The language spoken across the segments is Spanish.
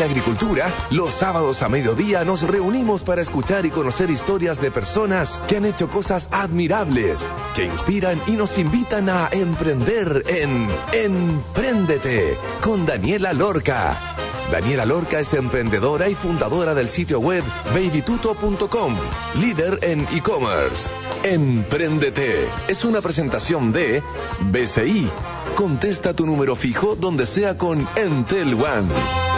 En Agricultura, los sábados a mediodía nos reunimos para escuchar y conocer historias de personas que han hecho cosas admirables, que inspiran y nos invitan a emprender en Empréndete con Daniela Lorca. Daniela Lorca es emprendedora y fundadora del sitio web babytuto.com, líder en e-commerce. Empréndete es una presentación de BCI. Contesta tu número fijo donde sea con Entel One.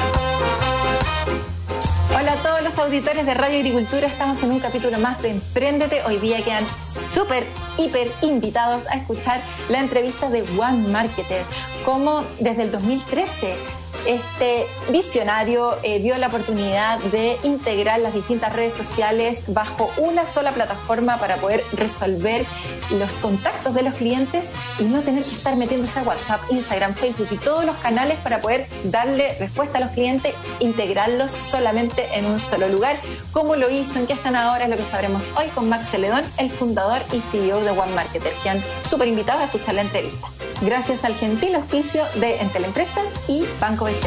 Auditores de Radio Agricultura, estamos en un capítulo más de Emprendete. Hoy día quedan súper, hiper invitados a escuchar la entrevista de One Marketer, como desde el 2013 este visionario eh, vio la oportunidad de integrar las distintas redes sociales bajo una sola plataforma para poder resolver los contactos de los clientes y no tener que estar metiéndose a WhatsApp, Instagram, Facebook y todos los canales para poder darle respuesta a los clientes, integrarlos solamente en un solo lugar. ¿Cómo lo hizo? ¿En qué están ahora? Es lo que sabremos hoy con Max Celedón, el fundador y CEO de One Marketer, que han súper invitado a escuchar la entrevista gracias al gentil auspicio de Entel Empresas y Banco BCI.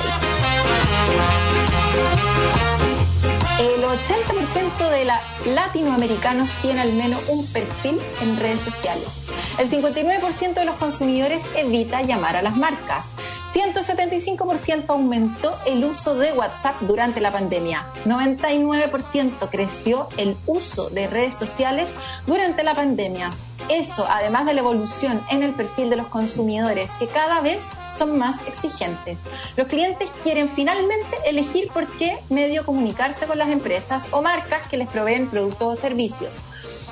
El 80% de los latinoamericanos tiene al menos un perfil en redes sociales. El 59% de los consumidores evita llamar a las marcas. 175% aumentó el uso de WhatsApp durante la pandemia. 99% creció el uso de redes sociales durante la pandemia. Eso, además de la evolución en el perfil de los consumidores, que cada vez son más exigentes. Los clientes quieren finalmente elegir por qué medio comunicarse con las empresas o marcas que les proveen productos o servicios.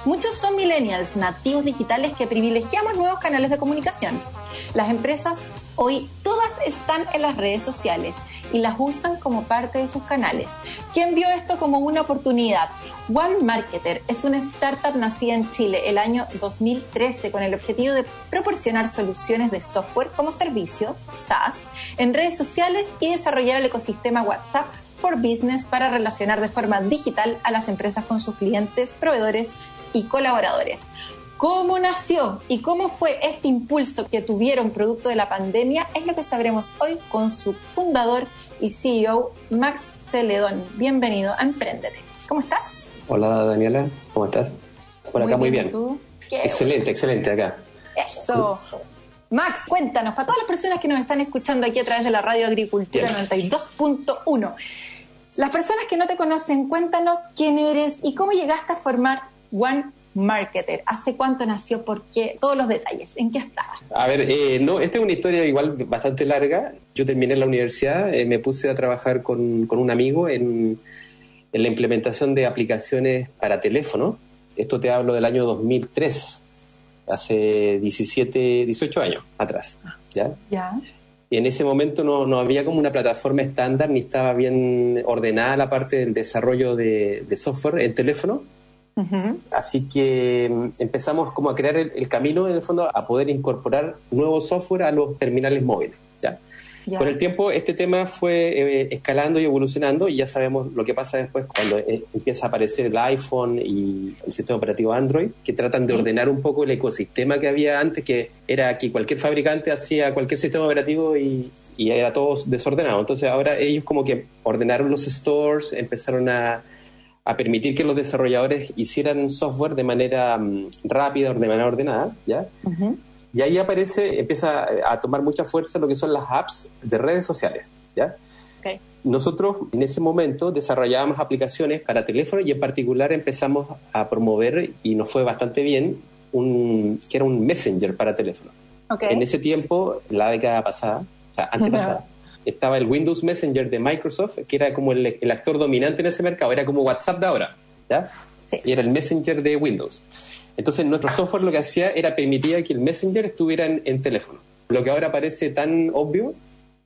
Muchos son millennials nativos digitales que privilegiamos nuevos canales de comunicación. Las empresas hoy todas están en las redes sociales y las usan como parte de sus canales. ¿Quién vio esto como una oportunidad? One Marketer es una startup nacida en Chile el año 2013 con el objetivo de proporcionar soluciones de software como servicio, SaaS, en redes sociales y desarrollar el ecosistema WhatsApp for Business para relacionar de forma digital a las empresas con sus clientes, proveedores y colaboradores cómo nació y cómo fue este impulso que tuvieron producto de la pandemia es lo que sabremos hoy con su fundador y CEO, Max Celedón. Bienvenido a Emprendete. ¿Cómo estás? Hola Daniela, ¿cómo estás? Por acá muy bien. Excelente, excelente acá. Eso. Max, cuéntanos, para todas las personas que nos están escuchando aquí a través de la Radio Agricultura 92.1, las personas que no te conocen, cuéntanos quién eres y cómo llegaste a formar One marketer? ¿Hace cuánto nació? ¿Por qué? Todos los detalles. ¿En qué estaba? A ver, eh, no, esta es una historia igual bastante larga. Yo terminé en la universidad, eh, me puse a trabajar con, con un amigo en, en, la implementación de aplicaciones para teléfono. Esto te hablo del año 2003, hace 17, 18 años atrás. ¿Ya? Ya. Y en ese momento no, no, había como una plataforma estándar ni estaba bien ordenada la parte del desarrollo de, de software en teléfono. Así que mm, empezamos como a crear el, camino, en el fondo, a poder incorporar nuevo software a los terminales móviles. ¿ya? Con el tiempo este tema fue eh, escalando y evolucionando y ya sabemos lo que pasa después cuando eh, empieza a aparecer el iPhone y el sistema operativo Android, que tratan de ordenar un poco el ecosistema que había antes, que era que cualquier fabricante hacía cualquier sistema operativo y, y era todo desordenado. Entonces ahora ellos como que ordenaron los stores, empezaron a a permitir que los desarrolladores hicieran software de manera mm, rápida, de manera ordenada, ¿ya? Y ahí aparece, empieza a tomar mucha fuerza lo que son las apps de redes sociales, ¿ya? Nosotros en ese momento desarrollábamos aplicaciones para teléfono y en particular empezamos a promover, y nos fue bastante bien, un, que era un messenger para teléfono. En ese tiempo, la década pasada, o sea, antepasada, estaba el Windows Messenger de Microsoft, que era como el, actor dominante en ese mercado, era como WhatsApp de ahora, ¿ya? Y era el Messenger de Windows. Entonces nuestro software lo que hacía era permitía que el Messenger estuviera en, teléfono. Lo que ahora parece tan obvio,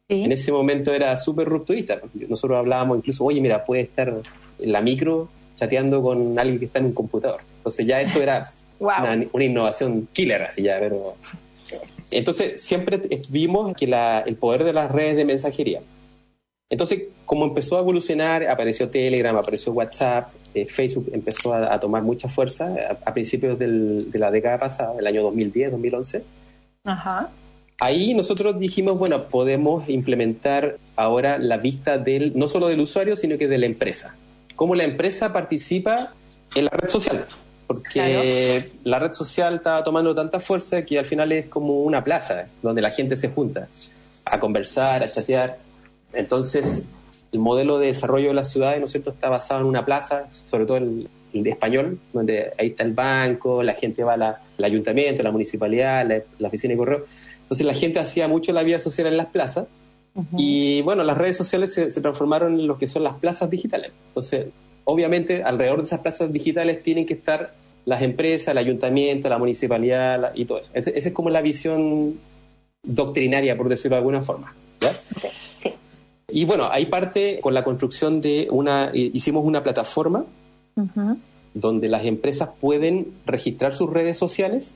en ese momento era súper rupturista. Nosotros hablábamos incluso, oye, mira, puede estar en la micro chateando con alguien que está en un computador. Entonces ya eso era una, una, innovación killer, así ya, pero entonces, siempre vimos que el poder de las redes de mensajería. Entonces, como empezó a evolucionar, apareció Telegram, apareció WhatsApp, eh, Facebook empezó a, tomar mucha fuerza a, principios de la década pasada, del año 2010, 2011. Ajá. ahí nosotros dijimos, bueno, podemos implementar ahora la vista del, no solo del usuario, sino que de la empresa. Cómo la empresa participa en la red social. Porque la red social está tomando tanta fuerza que al final es como una plaza donde la gente se junta a conversar, a chatear. Entonces, el modelo de desarrollo de las ciudades, ¿no es cierto?, está basado en una plaza, sobre todo el, de español, donde ahí está el banco, la gente va al ayuntamiento, la municipalidad, la, oficina de correo. Entonces, la gente hacía mucho la vida social en las plazas. Y bueno, las redes sociales se, se, transformaron en lo que son las plazas digitales. Entonces, obviamente, alrededor de esas plazas digitales tienen que estar las empresas, el ayuntamiento, la municipalidad y todo eso. Esa es como la visión doctrinaria, por decirlo de alguna forma. Sí. Y bueno, hay parte con la construcción de una, hicimos una plataforma donde las empresas pueden registrar sus redes sociales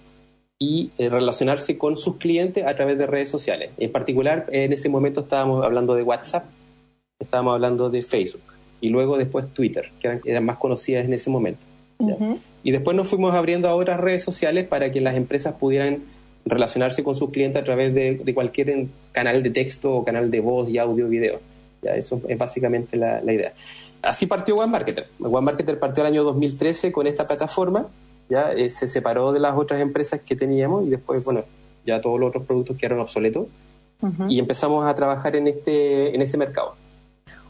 y eh, relacionarse con sus clientes a través de redes sociales. En particular, en ese momento estábamos hablando de WhatsApp, estábamos hablando de Facebook y luego después Twitter, que eran, más conocidas en ese momento. Y después nos fuimos abriendo a otras redes sociales para que las empresas pudieran relacionarse con sus clientes a través de, cualquier canal de texto o canal de voz y audio video. ¿ya? Eso es básicamente la, idea. Así partió One Marketer. One Marketer partió el año 2013 con esta plataforma, ya eh, se separó de las otras empresas que teníamos y después, bueno, ya todos los otros productos quedaron obsoletos y empezamos a trabajar en, este, en ese mercado.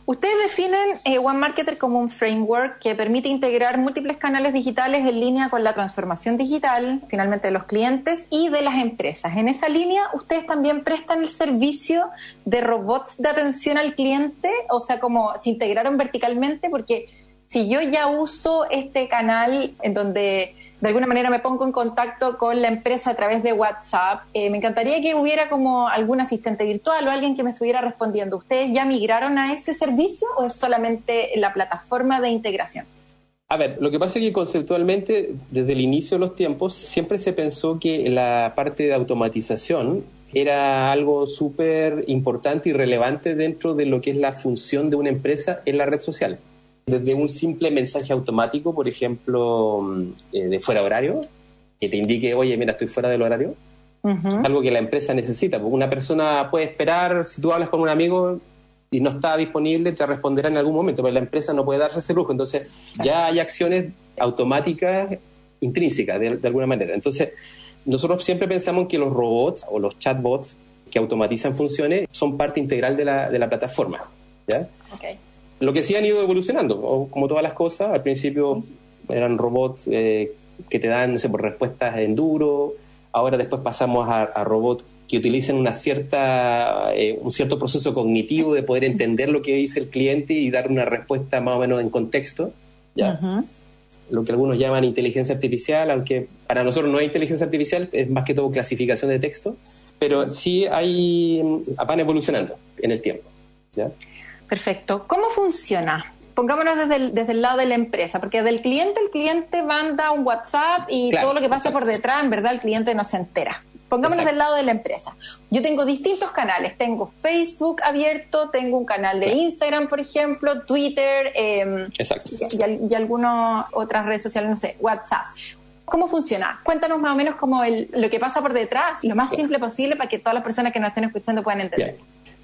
Ustedes definen eh, One Marketer como un framework que permite integrar múltiples canales digitales en línea con la transformación digital, finalmente de los clientes y de las empresas. En esa línea, ustedes también prestan el servicio de robots de atención al cliente, o sea, como se integraron verticalmente, porque si yo ya uso este canal en donde de alguna manera me pongo en contacto con la empresa a través de WhatsApp. Eh, me encantaría que hubiera como algún asistente virtual o alguien que me estuviera respondiendo. ¿Ustedes ya migraron a ese servicio o es solamente la plataforma de integración? A ver, lo que pasa es que conceptualmente, desde el inicio de los tiempos, siempre se pensó que la parte de automatización era algo súper importante y relevante dentro de lo que es la función de una empresa en la red social desde un simple mensaje automático, por ejemplo, mm, eh, de fuera horario, que te indique, oye, mira, estoy fuera del horario, algo que la empresa necesita. Porque una persona puede esperar, si tú hablas con un amigo y no está disponible, te responderá en algún momento, pero la empresa no puede darse ese lujo. Entonces, ya hay acciones automáticas intrínsecas, de, alguna manera. Entonces, nosotros siempre pensamos que los robots o los chatbots que automatizan funciones son parte integral de la, de la plataforma. ¿ya? Okay. Lo que sí han ido evolucionando, como todas las cosas, al principio eran robots eh, que te dan, no sé, por respuestas en duro, ahora después pasamos a, robots que utilizan una cierta, eh, un cierto proceso cognitivo de poder entender lo que dice el cliente y dar una respuesta más o menos en contexto, ¿ya? Lo que algunos llaman inteligencia artificial, aunque para nosotros no hay inteligencia artificial, es más que todo clasificación de texto, pero sí hay, van evolucionando en el tiempo, ¿ya? Perfecto. ¿Cómo funciona? Pongámonos desde el, desde el lado de la empresa, porque del cliente el cliente manda un WhatsApp y todo lo que pasa por detrás, en verdad, el cliente no se entera. Pongámonos del lado de la empresa. Yo tengo distintos canales. Tengo Facebook abierto, tengo un canal de Instagram, por ejemplo, Twitter eh, y, y, algunas otras redes sociales, no sé, WhatsApp. ¿Cómo funciona? Cuéntanos más o menos como el, lo que pasa por detrás, lo más simple posible para que todas las personas que nos estén escuchando puedan entender.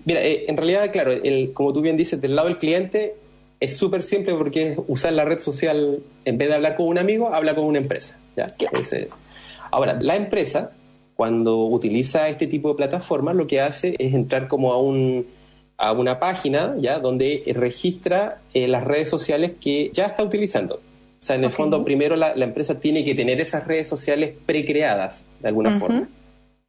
Mira, eh, en realidad, claro, el, como tú bien dices, del lado del cliente es súper simple porque es usar la red social, en vez de hablar con un amigo, habla con una empresa. ¿ya? ahora, la empresa, cuando utiliza este tipo de plataformas, lo que hace es entrar como a un a una página ya donde registra eh, las redes sociales que ya está utilizando. O sea, en el fondo, primero la, empresa tiene que tener esas redes sociales precreadas de alguna forma.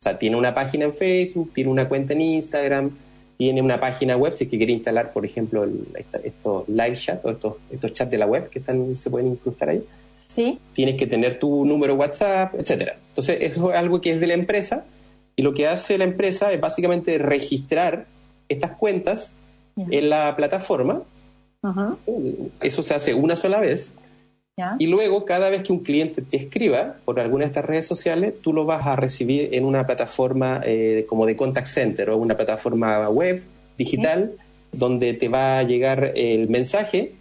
O sea, tiene una página en Facebook, tiene una cuenta en Instagram, tiene una página web, si es que quiere instalar, por ejemplo, estos live chat o estos, estos chats de la web que están, se pueden incrustar ahí. Sí. Tienes que tener tu número WhatsApp, etcétera. Entonces, eso es algo que es de la empresa y lo que hace la empresa es básicamente registrar estas cuentas en la plataforma. Eso se hace una sola vez y luego, cada vez que un cliente te escriba por alguna de estas redes sociales, tú lo vas a recibir en una plataforma eh, como de contact center o una plataforma web digital donde te va a llegar el mensaje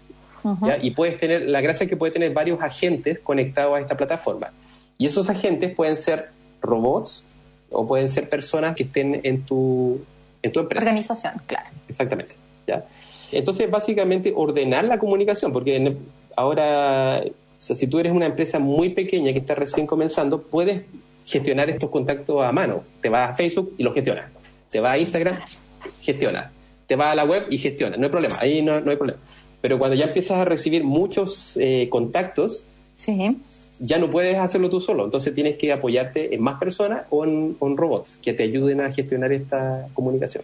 y puedes tener, la gracia es que puedes tener varios agentes conectados a esta plataforma. Y esos agentes pueden ser robots o pueden ser personas que estén en tu, en tu empresa. Organización, claro. Exactamente. ¿ya? Entonces, básicamente, ordenar la comunicación, porque ahora, si tú eres una empresa muy pequeña que está recién comenzando, puedes gestionar estos contactos a mano. Te vas a Facebook y lo gestionas. Te vas a Instagram, gestiona. Te vas a la web y gestiona. No hay problema, ahí no, no hay problema. Pero cuando ya empiezas a recibir muchos eh, contactos, sí. ya no puedes hacerlo tú solo. Entonces tienes que apoyarte en más personas o en robots que te ayuden a gestionar esta comunicación.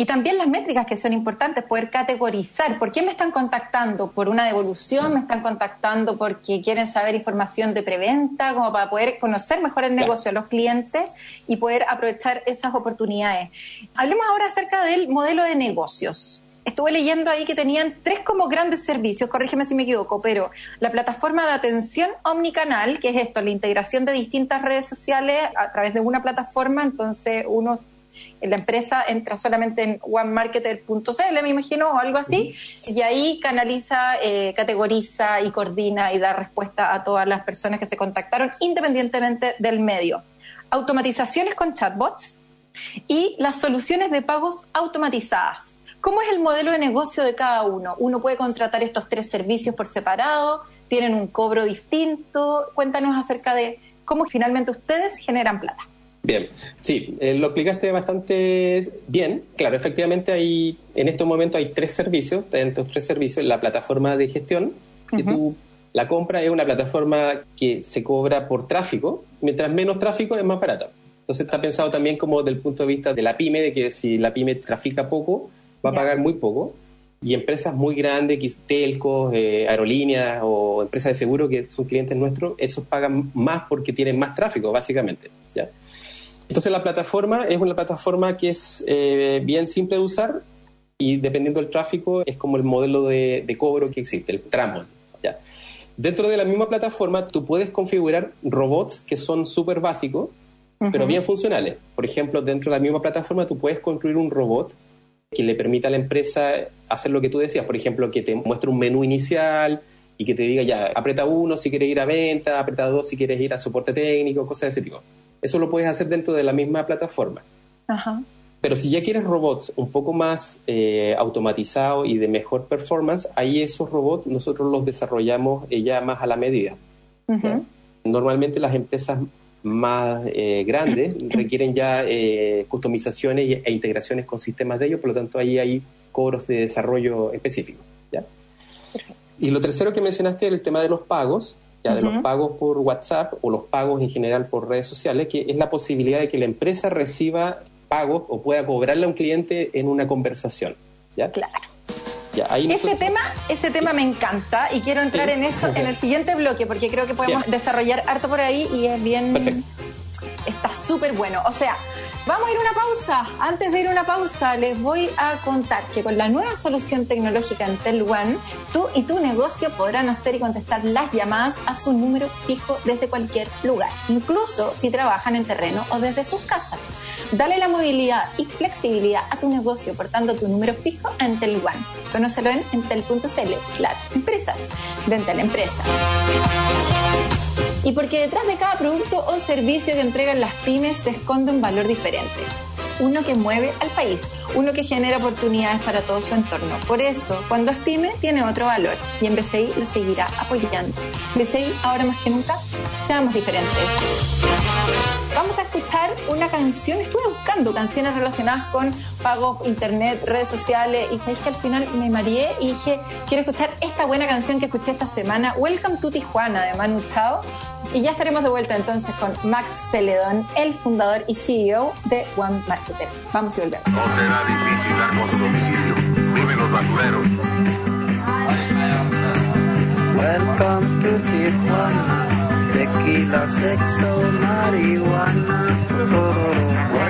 Y también las métricas que son importantes, poder categorizar. ¿Por qué me están contactando? ¿Por una devolución? ¿Me están contactando porque quieren saber información de preventa? Como para poder conocer mejor el negocio a los clientes y poder aprovechar esas oportunidades. Hablemos ahora acerca del modelo de negocios. Estuve leyendo ahí que tenían tres como grandes servicios, corrígeme si me equivoco, pero la plataforma de atención omnicanal, que es esto, la integración de distintas redes sociales a través de una plataforma, entonces uno la empresa entra solamente en onemarketer.cl, me imagino, o algo así, y ahí canaliza, eh, categoriza y coordina y da respuesta a todas las personas que se contactaron, independientemente del medio. Automatizaciones con chatbots y las soluciones de pagos automatizadas. ¿Cómo es el modelo de negocio de cada uno? Uno puede contratar estos tres servicios por separado, tienen un cobro distinto. Cuéntanos acerca de cómo finalmente ustedes generan plata. Bien, sí, eh, lo explicaste bastante bien. Claro, efectivamente hay, en este momento hay tres servicios, de tres servicios, la plataforma de gestión, que tú la compra es una plataforma que se cobra por tráfico, mientras menos tráfico es más barata. Entonces está pensado también como del punto de vista de la pyme, de que si la pyme trafica poco, va a pagar muy poco. Y empresas muy grandes, telcos, eh, aerolíneas o empresas de seguro que son clientes nuestros, esos pagan más porque tienen más tráfico, básicamente. ¿ya? Entonces la plataforma es una plataforma que es eh, bien simple de usar y dependiendo del tráfico es como el modelo de, cobro que existe, el tramo. ¿ya? Dentro de la misma plataforma tú puedes configurar robots que son súper básicos, pero bien funcionales. Por ejemplo, dentro de la misma plataforma tú puedes construir un robot que le permita a la empresa hacer lo que tú decías, por ejemplo, que te muestre un menú inicial y que te diga ya, aprieta uno si quieres ir a venta, aprieta dos si quieres ir a soporte técnico, cosas de ese tipo. Eso lo puedes hacer dentro de la misma plataforma. Pero si ya quieres robots un poco más eh, automatizados y de mejor performance, ahí esos robots nosotros los desarrollamos eh, ya más a la medida. Normalmente las empresas más eh, grandes requieren ya eh, customizaciones e integraciones con sistemas de ellos, por lo tanto ahí hay cobros de desarrollo específicos. ¿ya? Y lo tercero que mencionaste es el tema de los pagos ya de los pagos por WhatsApp o los pagos en general por redes sociales, que es la posibilidad de que la empresa reciba pagos o pueda cobrarle a un cliente en una conversación. ¿ya? Claro. ese, tema, ese tema me encanta y quiero entrar en eso en el siguiente bloque porque creo que podemos desarrollar harto por ahí y es bien... Perfecto. Está súper bueno. O sea, Vamos a ir a una pausa. Antes de ir a una pausa, les voy a contar que con la nueva solución tecnológica Entel One, tú y tu negocio podrán hacer y contestar las llamadas a su número fijo desde cualquier lugar, incluso si trabajan en terreno o desde sus casas. Dale la movilidad y flexibilidad a tu negocio portando tu número fijo a Entel One. Conócelo en entel.cl slash empresas de Entel Empresa. Y porque detrás de cada producto o servicio que entregan las pymes se esconde un valor diferente. Uno que mueve al país, uno que genera oportunidades para todo su entorno. Por eso, cuando es pyme, tiene otro valor y en BCI lo seguirá apoyando. BCI, ahora más que nunca, seamos diferentes. Vamos a escuchar una canción, estuve buscando canciones relacionadas con pagos, internet, redes sociales y sabéis que al final me mareé y dije, quiero escuchar esta buena canción que escuché esta semana, Welcome to Tijuana de Manu Chao. Y ya estaremos de vuelta entonces con Max Celedón, el fundador y CEO de One Marketer. Vamos y volvemos. No será difícil dar con su domicilio. Viven los basureros. Welcome to Tijuana. Tequila, sexo, marihuana. Welcome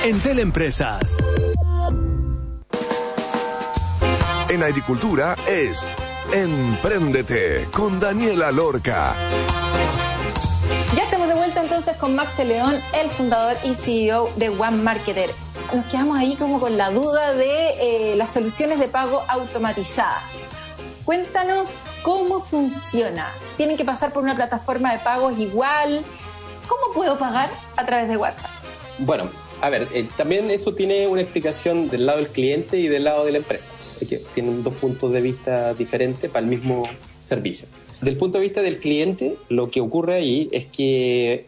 Entel Empresas. En agricultura es Empréndete con Daniela Lorca. Ya estamos de vuelta entonces con Max León, el fundador y CEO de One Marketer. Nos quedamos ahí como con la duda de eh, las soluciones de pago automatizadas. Cuéntanos cómo funciona. ¿Tienen que pasar por una plataforma de pagos igual? ¿Cómo puedo pagar a través de WhatsApp? Bueno, a ver, eh, también eso tiene una explicación del lado del cliente y del lado de la empresa. Es que tienen dos puntos de vista diferentes para el mismo servicio. Del punto de vista del cliente, lo que ocurre ahí es que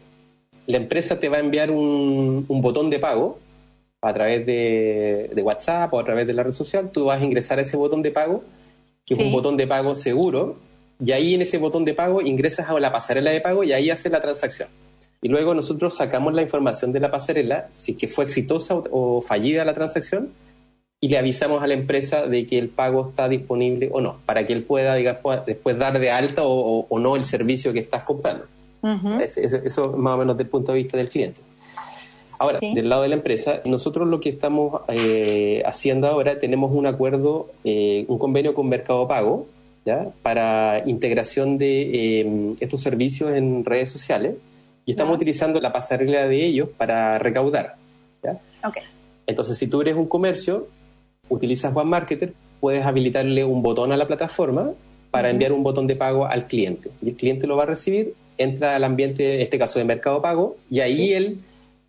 la empresa te va a enviar un, un botón de pago a través de, de, WhatsApp o a través de la red social. Tú vas a ingresar a ese botón de pago, que sí. es un botón de pago seguro, y ahí en ese botón de pago ingresas a la pasarela de pago y ahí haces la transacción y luego nosotros sacamos la información de la pasarela, si es que fue exitosa o, fallida la transacción, y le avisamos a la empresa de que el pago está disponible o no, para que él pueda digamos, después dar de alta o, o, o no el servicio que estás comprando. Uh -huh. es, es, eso más o menos desde el punto de vista del cliente. Ahora, sí. del lado de la empresa, nosotros lo que estamos eh, haciendo ahora, tenemos un acuerdo, eh, un convenio con Mercado Pago, ¿ya? para integración de eh, estos servicios en redes sociales y estamos utilizando la pasarela de ellos para recaudar. ¿ya? Okay. Entonces, si tú eres un comercio, utilizas One Marketer, puedes habilitarle un botón a la plataforma para uh -huh. enviar un botón de pago al cliente. Y el cliente lo va a recibir, entra al ambiente, en este caso de mercado pago, y ahí sí. él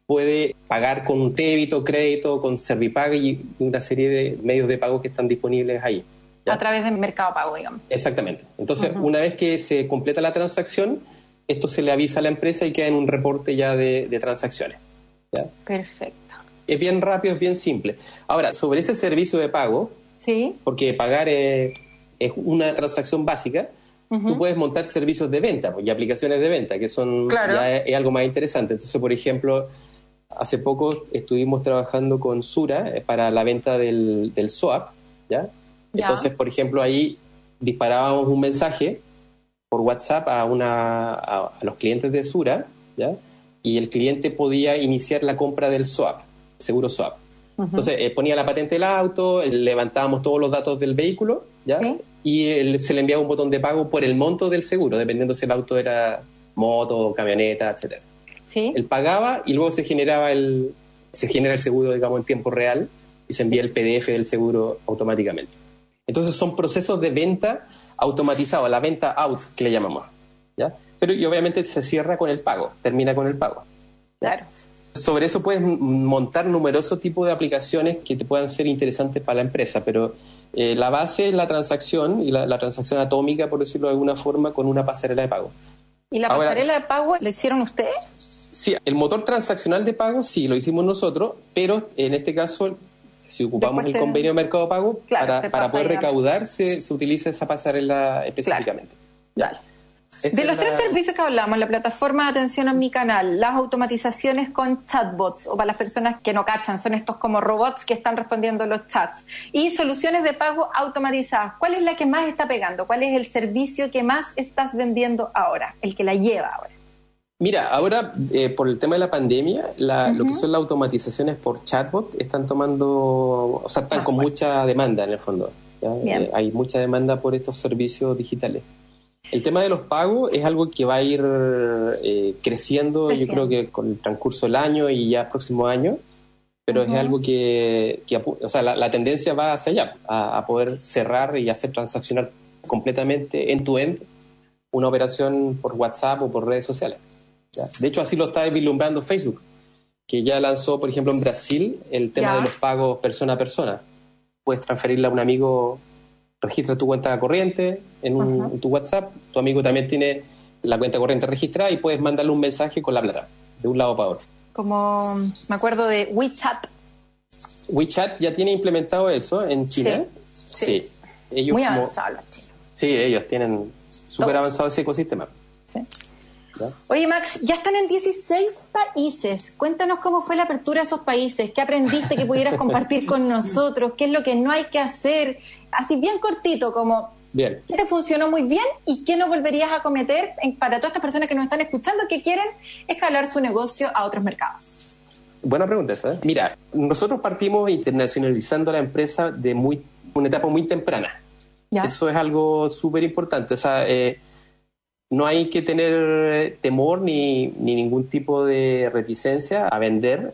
puede pagar con un débito, crédito, con Servipaga y una serie de medios de pago que están disponibles ahí. ¿ya? A través del mercado pago, digamos. Exactamente. Entonces, uh -huh. una vez que se completa la transacción, esto se le avisa a la empresa y queda en un reporte ya de, de transacciones. ¿ya? Perfecto. Es bien rápido, es bien simple. Ahora, sobre ese servicio de pago, ¿Sí? porque pagar es, es una transacción básica, uh -huh. tú puedes montar servicios de venta pues, y aplicaciones de venta, que son claro. ya es, es, algo más interesante. Entonces, por ejemplo, hace poco estuvimos trabajando con Sura eh, para la venta del, del SOAP, ¿ya? ¿ya? Entonces, por ejemplo, ahí disparábamos un mensaje por WhatsApp a, una, a, a los clientes de Sura, ¿ya? Y el cliente podía iniciar la compra del SOAP, seguro SOAP. Uh -huh. Entonces eh, ponía la patente del auto, levantábamos todos los datos del vehículo, ¿ya? ¿Sí? Y él, se le enviaba un botón de pago por el monto del seguro, dependiendo si el auto era moto, camioneta, etcétera. ¿Sí? Él pagaba y luego se generaba el, se genera el seguro, digamos, en tiempo real y se envía el PDF del seguro automáticamente. Entonces son procesos de venta automatizado, la venta out que le llamamos. ¿ya? Pero y obviamente se cierra con el pago, termina con el pago. ¿ya? Claro. Sobre eso puedes montar numerosos tipos de aplicaciones que te puedan ser interesantes para la empresa, pero eh, la base es la transacción y la, la, transacción atómica, por decirlo de alguna forma, con una pasarela de pago. ¿Y la Ahora, pasarela de pago la hicieron ustedes? Sí, el motor transaccional de pago sí lo hicimos nosotros, pero en este caso si ocupamos Después el convenio de mercado pago, claro, para, para poder recaudar se, se, utiliza esa pasarela específicamente. Claro. De los la... tres servicios que hablamos, la plataforma de atención a mi canal, las automatizaciones con chatbots, o para las personas que no cachan, son estos como robots que están respondiendo los chats, y soluciones de pago automatizadas. ¿Cuál es la que más está pegando? ¿Cuál es el servicio que más estás vendiendo ahora? El que la lleva ahora. Mira, ahora eh, por el tema de la pandemia, la, uh -huh. lo que son las automatizaciones por chatbot están tomando, o sea, están con mucha demanda en el fondo. Eh, hay mucha demanda por estos servicios digitales. El tema de los pagos es algo que va a ir eh, creciendo, yo creo que con el transcurso del año y ya próximo año, pero es algo que, o sea, la, tendencia va hacia allá, a, poder cerrar y hacer transaccionar completamente en tu end una operación por WhatsApp o por redes sociales. De hecho, así lo está vislumbrando Facebook, que ya lanzó, por ejemplo, en Brasil el tema de los pagos persona a persona. Puedes transferirle a un amigo registra tu cuenta corriente en, tu WhatsApp, tu amigo también tiene la cuenta corriente registrada y puedes mandarle un mensaje con la plata, de un lado para otro. Como me acuerdo de WeChat. WeChat ya tiene implementado eso en China. Sí. Ellos Muy avanzado China. Sí, ellos tienen súper avanzado ese ecosistema. Sí. Oye, Max, ya están en 16 países. Cuéntanos cómo fue la apertura de esos países, qué aprendiste que pudieras compartir con nosotros, qué es lo que no hay que hacer. Así bien cortito, como Bien. ¿Qué te funcionó muy bien y qué no volverías a cometer para todas estas personas que nos están escuchando que quieren escalar su negocio a otros mercados? Buena pregunta esa. Mira, nosotros partimos internacionalizando la empresa de muy una etapa muy temprana. Eso es algo súper importante. O sea, eh, no hay que tener temor ni, ningún tipo de reticencia a vender.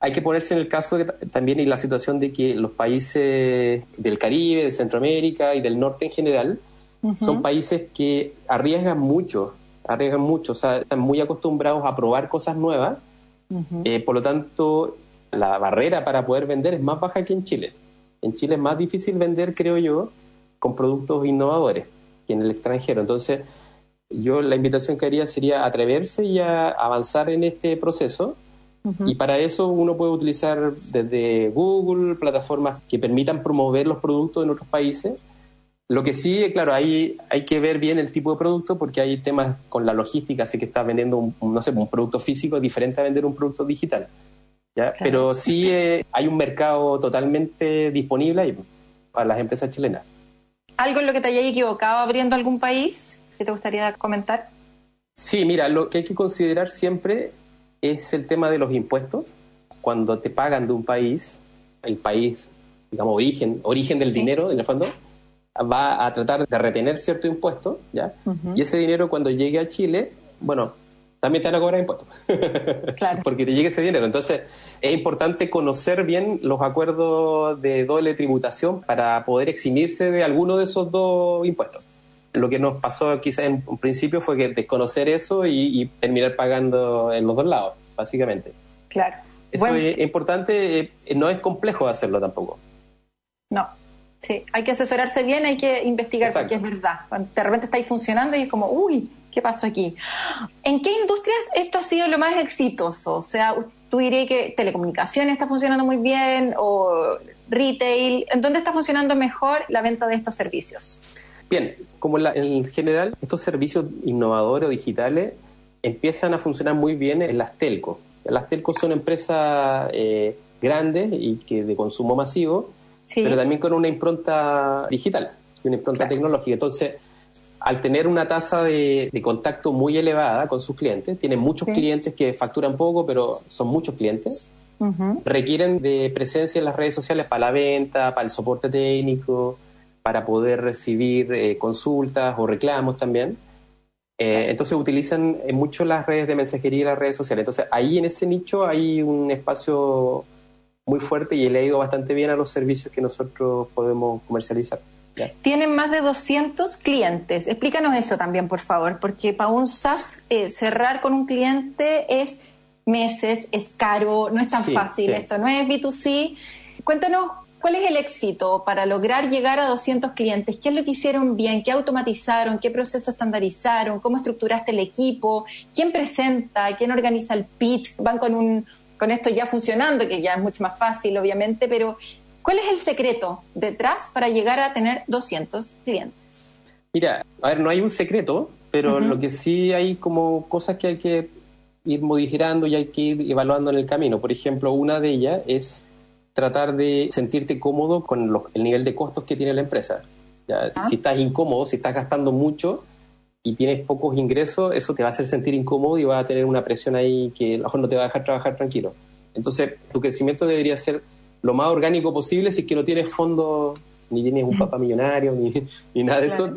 Hay que ponerse en el caso también en la situación de que los países del Caribe, de Centroamérica y del norte en general son países que arriesgan mucho, arriesgan mucho, o sea, están muy acostumbrados a probar cosas nuevas. Eh, por lo tanto, la barrera para poder vender es más baja que en Chile. En Chile es más difícil vender, creo yo, con productos innovadores que en el extranjero. Entonces, yo la invitación que haría sería atreverse y a avanzar en este proceso. Y para eso uno puede utilizar desde Google plataformas que permitan promover los productos en otros países. Lo que sí, claro, hay, hay que ver bien el tipo de producto porque hay temas con la logística, así que estás vendiendo un, no sé, un producto físico diferente a vender un producto digital. ¿ya? Pero sí eh, hay un mercado totalmente disponible ahí para las empresas chilenas. ¿Algo en lo que te hayas equivocado abriendo algún país? Te gustaría comentar? Sí, mira, lo que hay que considerar siempre es el tema de los impuestos. Cuando te pagan de un país, el país, digamos, origen, origen del dinero, en el fondo, va a tratar de retener cierto impuesto, ¿ya? Y ese dinero cuando llegue a Chile, bueno, también te van a cobrar impuestos. Claro. Porque te llegue ese dinero. Entonces, es importante conocer bien los acuerdos de doble tributación para poder eximirse de alguno de esos dos impuestos lo que nos pasó quizá en un principio fue que desconocer eso y, terminar pagando en los dos lados, básicamente. Claro. Eso es importante, eh, no es complejo hacerlo tampoco. No, sí, hay que asesorarse bien, hay que investigar porque es verdad. de repente está ahí funcionando y es como, uy, ¿qué pasó aquí? ¿En qué industrias esto ha sido lo más exitoso? O sea, tú dirías que telecomunicaciones está funcionando muy bien o retail. ¿En dónde está funcionando mejor la venta de estos servicios? Bien, como en general, estos servicios innovadores o digitales empiezan a funcionar muy bien en las telcos. Las telcos son empresas eh, grandes y que de consumo masivo, pero también con una impronta digital y una impronta tecnológica. Entonces, al tener una tasa de, contacto muy elevada con sus clientes, tienen muchos clientes que facturan poco, pero son muchos clientes, requieren de presencia en las redes sociales para la venta, para el soporte técnico, para poder recibir eh, consultas o reclamos también. Eh, entonces utilizan mucho las redes de mensajería y las redes sociales. Entonces ahí en ese nicho hay un espacio muy fuerte y le ha ido bastante bien a los servicios que nosotros podemos comercializar. Tienen más de 200 clientes. Explícanos eso también, por favor, porque para un SaaS eh, cerrar con un cliente es meses, es caro, no es tan fácil esto, no es B2C. Cuéntanos ¿Cuál es el éxito para lograr llegar a 200 clientes? ¿Qué es lo que hicieron bien? ¿Qué automatizaron? ¿Qué proceso estandarizaron? ¿Cómo estructuraste el equipo? ¿Quién presenta? ¿Quién organiza el pitch? Van con, un, con esto ya funcionando, que ya es mucho más fácil, obviamente, pero ¿cuál es el secreto detrás para llegar a tener 200 clientes? Mira, a ver, no hay un secreto, pero lo que sí hay como cosas que hay que ir modificando y hay que ir evaluando en el camino. Por ejemplo, una de ellas es tratar de sentirte cómodo con el nivel de costos que tiene la empresa. Ah. Si estás incómodo, si estás gastando mucho y tienes pocos ingresos, eso te va a hacer sentir incómodo y va a tener una presión ahí que a lo mejor no te va a dejar trabajar tranquilo. Entonces, tu crecimiento debería ser lo más orgánico posible si es que no tienes fondos, ni tienes un papá millonario, ni, ni nada de eso.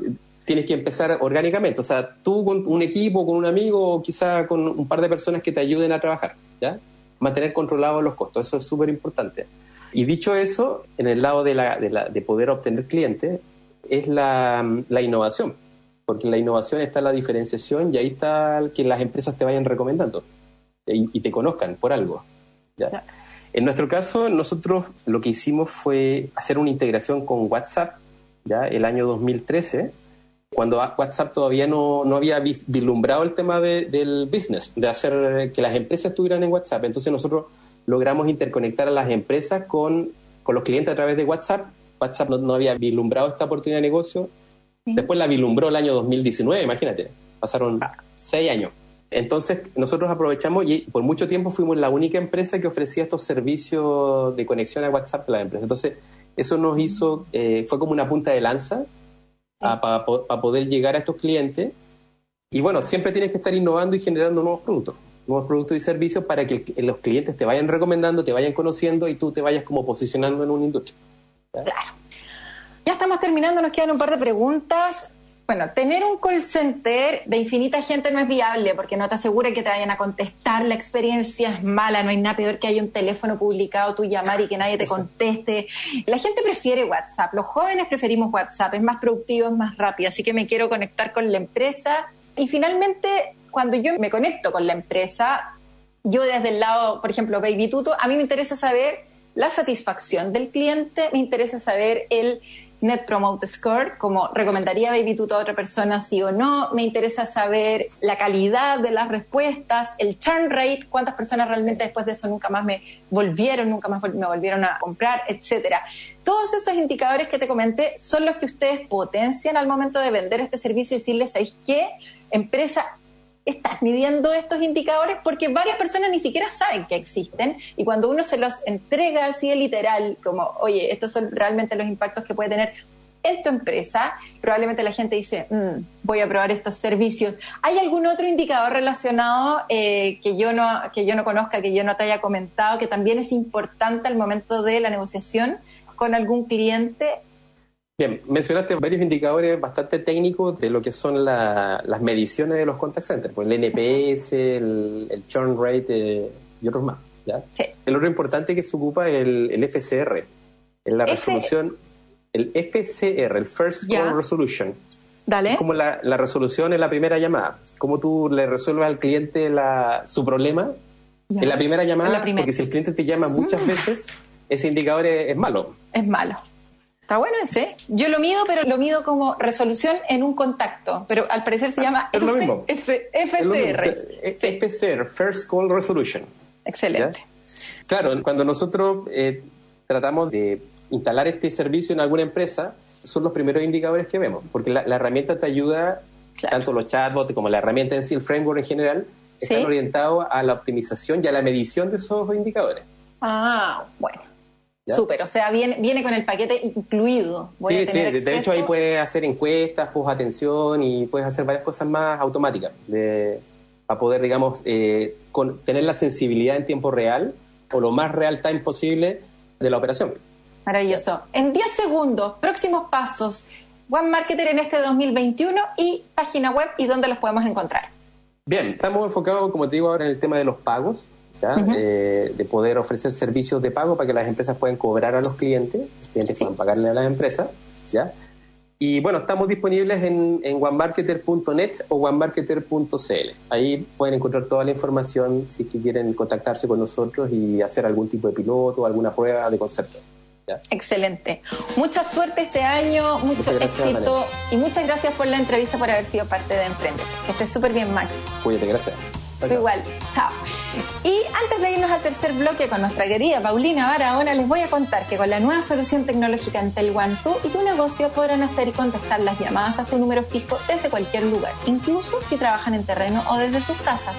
tienes que empezar orgánicamente. O sea, tú con un equipo, con un amigo, o quizá con un par de personas que te ayuden a trabajar, ¿ya? Mantener controlados los costos, eso es súper importante. Y dicho eso, en el lado de, la, de, la, de poder obtener clientes, es la, la, innovación. Porque en la innovación está la diferenciación y ahí está que las empresas te vayan recomendando y, y te conozcan por algo. ¿ya? En nuestro caso, nosotros lo que hicimos fue hacer una integración con WhatsApp, ya el año 2013, cuando WhatsApp todavía no, no había vislumbrado el tema de, del business, de hacer que las empresas estuvieran en WhatsApp. Entonces nosotros logramos interconectar a las empresas con, con los clientes a través de WhatsApp. WhatsApp no, no había vislumbrado esta oportunidad de negocio. Sí. Después la vislumbró el año 2019, imagínate. Pasaron seis años. Entonces, nosotros aprovechamos y por mucho tiempo fuimos la única empresa que ofrecía estos servicios de conexión a WhatsApp para las empresas. Entonces, eso nos hizo, eh, fue como una punta de lanza para pa poder llegar a estos clientes. Y bueno, siempre tienes que estar innovando y generando nuevos productos, nuevos productos y servicios para que los clientes te vayan recomendando, te vayan conociendo y tú te vayas como posicionando en una industria. Claro. Ya estamos terminando, nos quedan un par de preguntas. Bueno, tener un call center de infinita gente no es viable porque no te asegura que te vayan a contestar, la experiencia es mala, no hay nada peor que haya un teléfono publicado, tú llamar y que nadie te conteste. La gente prefiere WhatsApp, los jóvenes preferimos WhatsApp, es más productivo, es más rápido, así que me quiero conectar con la empresa. Y finalmente, cuando yo me conecto con la empresa, yo desde el lado, por ejemplo, Baby Tuto, a mí me interesa saber la satisfacción del cliente, me interesa saber el Net Promote Score, como recomendaría Baby Tuto a otra persona, sí o no. Me interesa saber la calidad de las respuestas, el churn rate, cuántas personas realmente después de eso nunca más me volvieron, nunca más me volvieron a comprar, etcétera. Todos esos indicadores que te comenté son los que ustedes potencian al momento de vender este servicio y decirles, ¿sabéis qué? Empresa estás midiendo estos indicadores porque varias personas ni siquiera saben que existen y cuando uno se los entrega así de literal, como, oye, estos son realmente los impactos que puede tener en tu empresa, probablemente la gente dice, mm, voy a probar estos servicios. ¿Hay algún otro indicador relacionado eh, que, yo no, que yo no conozca, que yo no te haya comentado, que también es importante al momento de la negociación con algún cliente Bien, mencionaste varios indicadores bastante técnicos de lo que son la, las mediciones de los contact centers, pues el NPS, el, el churn rate eh, y otros más. ¿ya? Sí. El otro importante que se ocupa es el, el FCR, es la resolución, el FCR, el First Call Resolution. Dale. Es como la, la, resolución en la primera llamada, cómo tú le resuelves al cliente la, su problema en la primera llamada, la primera. porque si el cliente te llama muchas mm. veces, ese indicador es, es malo. Es malo. Está bueno ese. Yo lo mido, pero lo mido como resolución en un contacto. Pero al parecer se llama es lo mismo. FCR. Sí. FCR, First Call Resolution. Excelente. ¿Ya? Claro, cuando nosotros eh, tratamos de instalar este servicio en alguna empresa, son los primeros indicadores que vemos, porque la, la herramienta te ayuda, claro. tanto los chatbots como la herramienta en sí, el framework en general, están ¿Sí? orientados a la optimización y a la medición de esos indicadores. Ah, bueno. Súper, o sea, viene, viene con el paquete incluido. Voy sí, a tener sí, de hecho ahí puedes hacer encuestas, post atención y puedes hacer varias cosas más automáticas de, para poder, digamos, eh, con, tener la sensibilidad en tiempo real o lo más real time posible de la operación. Maravilloso. En 10 segundos, próximos pasos, One Marketer en este 2021 y página web y dónde los podemos encontrar. Bien, estamos enfocados, como te digo, ahora en el tema de los pagos. Uh -huh. eh, de poder ofrecer servicios de pago para que las empresas puedan cobrar a los clientes, los clientes sí. puedan pagarle a las empresas, ¿ya? Y bueno, estamos disponibles en, en onemarketer.net o onemarketer.cl. Ahí pueden encontrar toda la información si quieren contactarse con nosotros y hacer algún tipo de piloto o alguna prueba de concepto. ¿ya? Excelente. Mucha suerte este año, mucho gracias, éxito y muchas gracias por la entrevista, por haber sido parte de Emprender. Que estés súper bien, Max. Cuídate, gracias. Tú igual. Chao. Y antes de irnos al tercer bloque con nuestra querida Paulina Barahona, les voy a contar que con la nueva solución tecnológica Entel One, tú y tu negocio podrán hacer y contestar las llamadas a su número fijo desde cualquier lugar, incluso si trabajan en terreno o desde sus casas.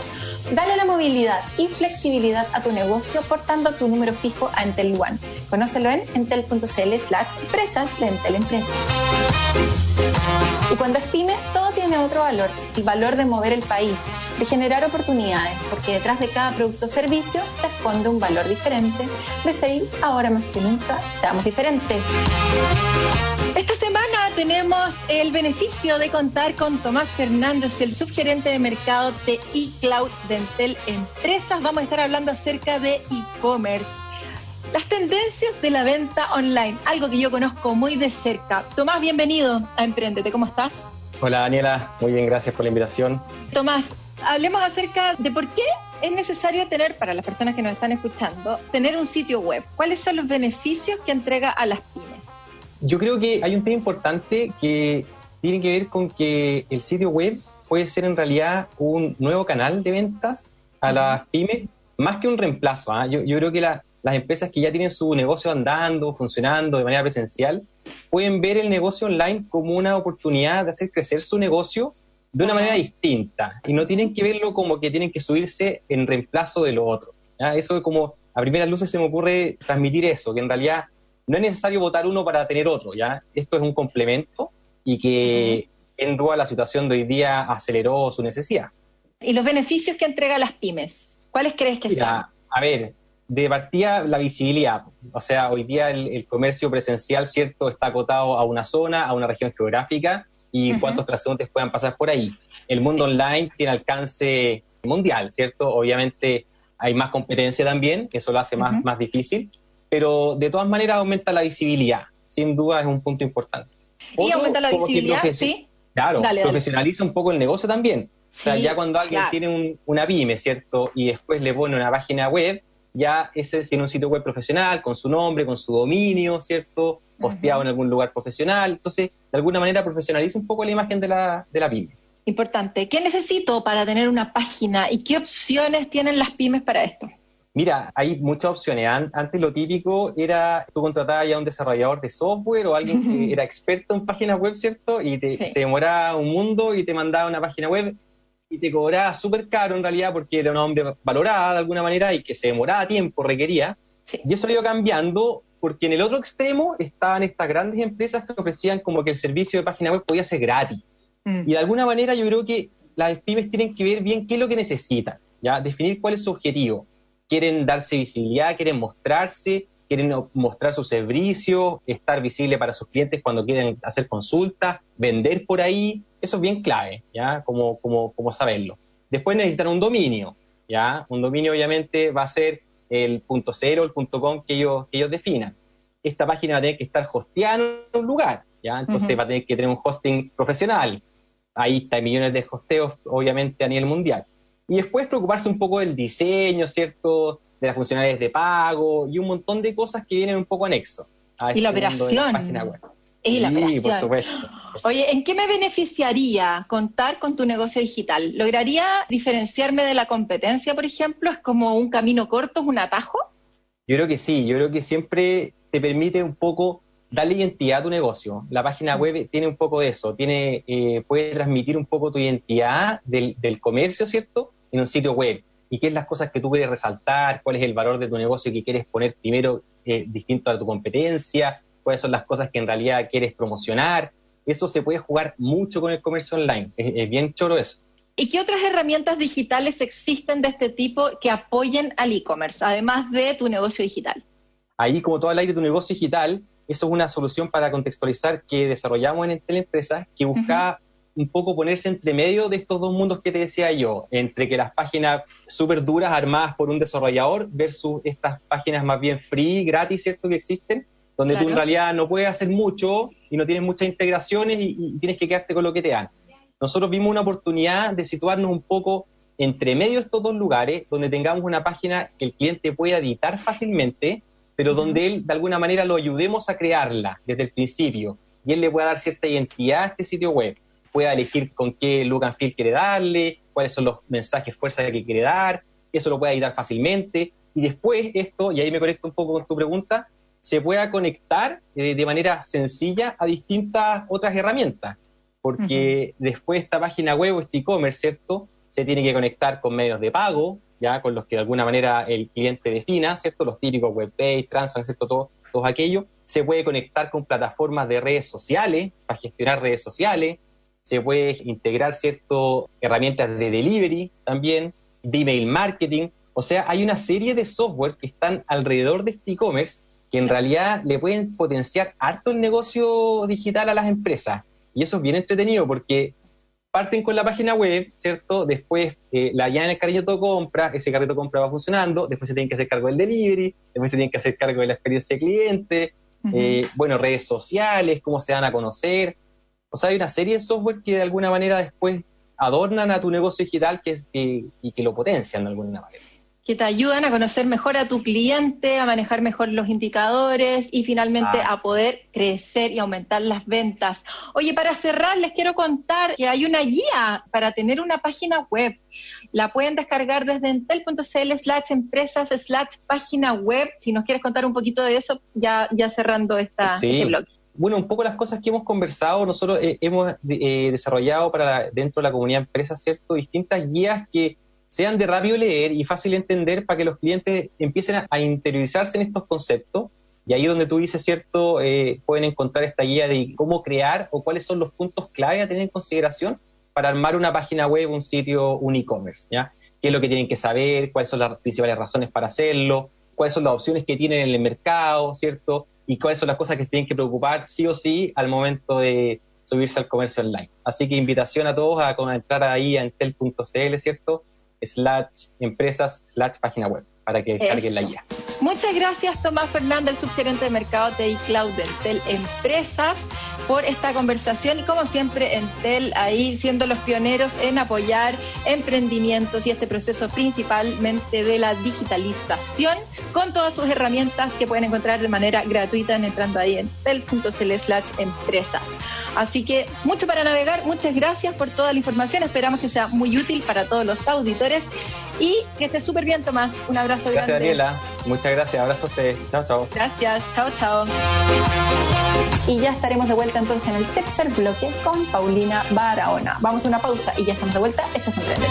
Dale la movilidad y flexibilidad a tu negocio portando tu número fijo a Entel One. Conócelo en entel.cl slash empresas de Entel Empresas. Y cuando es pyme, todo tiene otro valor, el valor de mover el país, de generar oportunidades, porque detrás de cada producto o servicio se esconde un valor diferente. De seguir, ahora más que nunca, seamos diferentes. Esta semana tenemos el beneficio de contar con Tomás Fernández, el subgerente de mercado de eCloud Dentel Empresas. Vamos a estar hablando acerca de e-commerce. Las tendencias de la venta online, algo que yo conozco muy de cerca. Tomás, bienvenido a Emprendete, ¿cómo estás? Hola Daniela, muy bien, gracias por la invitación. Tomás, hablemos acerca de por qué es necesario tener, para las personas que nos están escuchando, tener un sitio web. ¿Cuáles son los beneficios que entrega a las pymes? Yo creo que hay un tema importante que tiene que ver con que el sitio web puede ser en realidad un nuevo canal de ventas a las pymes, más que un reemplazo. ¿ah? Yo, creo que las empresas que ya tienen su negocio andando, funcionando de manera presencial, pueden ver el negocio online como una oportunidad de hacer crecer su negocio de una manera distinta y no tienen que verlo como que tienen que subirse en reemplazo de lo otro. Eso es como, a primeras luces se me ocurre transmitir eso, que en realidad no es necesario votar uno para tener otro, ¿ya? Esto es un complemento y que en duda la situación de hoy día aceleró su necesidad. ¿Y los beneficios que entrega las pymes? ¿Cuáles crees que son? A ver, de partida la visibilidad. O sea, hoy día el, comercio presencial, ¿cierto?, está acotado a una zona, a una región geográfica y cuántos transeúntes puedan pasar por ahí. El mundo online tiene alcance mundial, ¿cierto? Obviamente hay más competencia también, que eso lo hace más, más difícil, pero de todas maneras aumenta la visibilidad. Sin duda es un punto importante. y aumenta la visibilidad, sí. Claro, profesionaliza un poco el negocio también. O sea, ya cuando alguien tiene una pyme, ¿cierto? Y después le pone una página web, ya ese tiene un sitio web profesional, con su nombre, con su dominio, ¿cierto? Posteado en algún lugar profesional. Entonces, de alguna manera profesionaliza un poco la imagen de la, de la pyme. Importante. ¿Qué necesito para tener una página y qué opciones tienen las pymes para esto? Mira, hay muchas opciones. Antes lo típico era tú contratabas ya a un desarrollador de software o alguien que era experto en páginas web, ¿cierto? Y se demoraba un mundo y te mandaba una página web y te cobraba súper caro en realidad porque era una hombre valorada de alguna manera y que se demoraba tiempo, requería. Y eso ha ido cambiando porque en el otro extremo estaban estas grandes empresas que ofrecían como que el servicio de página web podía ser gratis. Mm. Y de alguna manera yo creo que las pymes tienen que ver bien qué es lo que necesitan, ¿ya? Definir cuál es su objetivo quieren darse visibilidad, quieren mostrarse, quieren mostrar su servicio, estar visible para sus clientes cuando quieren hacer consultas, vender por ahí, eso es bien clave, ¿ya? Como, como, como saberlo. Después necesitan un dominio, ¿ya? Un dominio obviamente va a ser el punto cero, el punto com que ellos, que ellos definan. Esta página va a tener que estar hosteada en un lugar, ¿ya? Entonces va a tener que tener un hosting profesional. Ahí está, hay millones de hosteos, obviamente, a nivel mundial. Y después preocuparse un poco del diseño, ¿cierto? De las funcionalidades de pago y un montón de cosas que vienen un poco anexo. A y la este operación. página web. Y la operación. Por supuesto, Oye, ¿en qué me beneficiaría contar con tu negocio digital? ¿Lograría diferenciarme de la competencia, por ejemplo? ¿Es como un camino corto, es un atajo? Yo creo que sí, yo creo que siempre te permite un poco darle identidad a tu negocio. La página mm. web tiene un poco de eso, tiene, eh, puede transmitir un poco tu identidad del, del comercio, ¿cierto? en un sitio web y qué es las cosas que tú quieres resaltar, cuál es el valor de tu negocio que quieres poner primero eh, distinto a tu competencia, cuáles son las cosas que en realidad quieres promocionar. Eso se puede jugar mucho con el comercio online. Es, bien choro eso. ¿Y qué otras herramientas digitales existen de este tipo que apoyen al e-commerce, además de tu negocio digital? Ahí, como todo el de tu negocio digital, eso es una solución para contextualizar que desarrollamos en Entel Empresa, que busca un poco ponerse entre medio de estos dos mundos que te decía yo, entre que las páginas súper duras armadas por un desarrollador versus estas páginas más bien free, gratis, ¿cierto? Que existen, donde tú en realidad no puedes hacer mucho y no tienes muchas integraciones y, tienes que quedarte con lo que te dan. Nosotros vimos una oportunidad de situarnos un poco entre medio de estos dos lugares, donde tengamos una página que el cliente pueda editar fácilmente, pero donde él de alguna manera lo ayudemos a crearla desde el principio y él le pueda dar cierta identidad a este sitio web pueda elegir con qué look and feel quiere darle, cuáles son los mensajes fuerza que quiere dar, eso lo puede editar fácilmente. Y después esto, y ahí me conecto un poco con tu pregunta, se pueda conectar eh, de manera sencilla a distintas otras herramientas. Porque después esta página web o este e-commerce, ¿cierto? Se tiene que conectar con medios de pago, ya con los que de alguna manera el cliente defina, ¿cierto? Los típicos webpage, transfer, ¿cierto? Todo, todo aquello. Se puede conectar con plataformas de redes sociales para gestionar redes sociales se puede integrar ciertas herramientas de delivery también, de email marketing. O sea, hay una serie de software que están alrededor de este e-commerce que en realidad le pueden potenciar harto el negocio digital a las empresas. Y eso es bien entretenido porque parten con la página web, ¿cierto? Después eh, la llaman el carrito de compra, ese carrito de compra va funcionando, después se tienen que hacer cargo del delivery, después se tienen que hacer cargo de la experiencia de cliente, eh, bueno, redes sociales, cómo se van a conocer. O sea, hay una serie de software que de alguna manera después adornan a tu negocio digital que, y que lo potencian de alguna manera que te ayudan a conocer mejor a tu cliente, a manejar mejor los indicadores y finalmente ah. a poder crecer y aumentar las ventas. Oye, para cerrar, les quiero contar que hay una guía para tener una página web. La pueden descargar desde entel.cl slash empresas slash página web. Si nos quieres contar un poquito de eso, ya, ya cerrando esta, este blog. Bueno, un poco las cosas que hemos conversado, nosotros eh, hemos eh, desarrollado para dentro de la comunidad de empresas, ¿cierto? Distintas guías que sean de rápido leer y fácil entender para que los clientes empiecen a, interiorizarse en estos conceptos. Y ahí donde tú dices, ¿cierto? Eh, pueden encontrar esta guía de cómo crear o cuáles son los puntos clave a tener en consideración para armar una página web, un sitio, un e-commerce, ¿ya? ¿Qué es lo que tienen que saber? ¿Cuáles son las principales razones para hacerlo? ¿Cuáles son las opciones que tienen en el mercado, ¿cierto? Y cuáles son las cosas que se tienen que preocupar sí o sí al momento de subirse al comercio online. Así que invitación a todos a, a entrar ahí a entel.cl, ¿cierto? slash empresas slash página web para que carguen la guía. Muchas gracias Tomás Fernández, el subgerente de mercado de iCloud de Entel Empresas, por esta conversación y como siempre Entel ahí siendo los pioneros en apoyar emprendimientos y este proceso principalmente de la digitalización con todas sus herramientas que pueden encontrar de manera gratuita entrando ahí en tel.cl slash empresas. Así que mucho para navegar, muchas gracias por toda la información, esperamos que sea muy útil para todos los auditores y que esté súper bien Tomás, un abrazo gracias, grande. Gracias Daniela, muchas gracias, abrazo a ustedes, chao chao. Gracias, chao chao. Y ya estaremos de vuelta entonces en el tercer bloque con Paulina Barahona. Vamos a una pausa y ya estamos de vuelta, esto es Emprender.